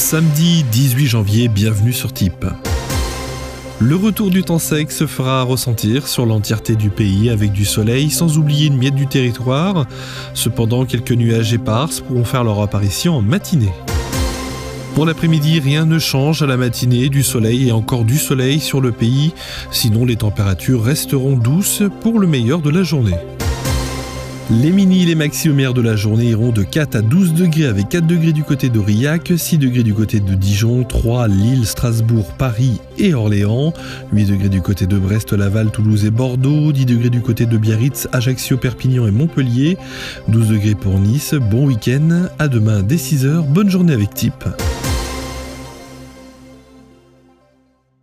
Samedi 18 janvier, bienvenue sur Type. Le retour du temps sec se fera ressentir sur l'entièreté du pays avec du soleil sans oublier une miette du territoire. Cependant, quelques nuages éparses pourront faire leur apparition en matinée. Pour l'après-midi, rien ne change à la matinée, du soleil et encore du soleil sur le pays, sinon les températures resteront douces pour le meilleur de la journée. Les mini et les maxiomères de la journée iront de 4 à 12 degrés avec 4 degrés du côté d'Aurillac, 6 degrés du côté de Dijon, 3 Lille, Strasbourg, Paris et Orléans, 8 degrés du côté de Brest, Laval, Toulouse et Bordeaux, 10 degrés du côté de Biarritz, Ajaccio, Perpignan et Montpellier, 12 degrés pour Nice. Bon week-end, à demain dès 6h, bonne journée avec Type.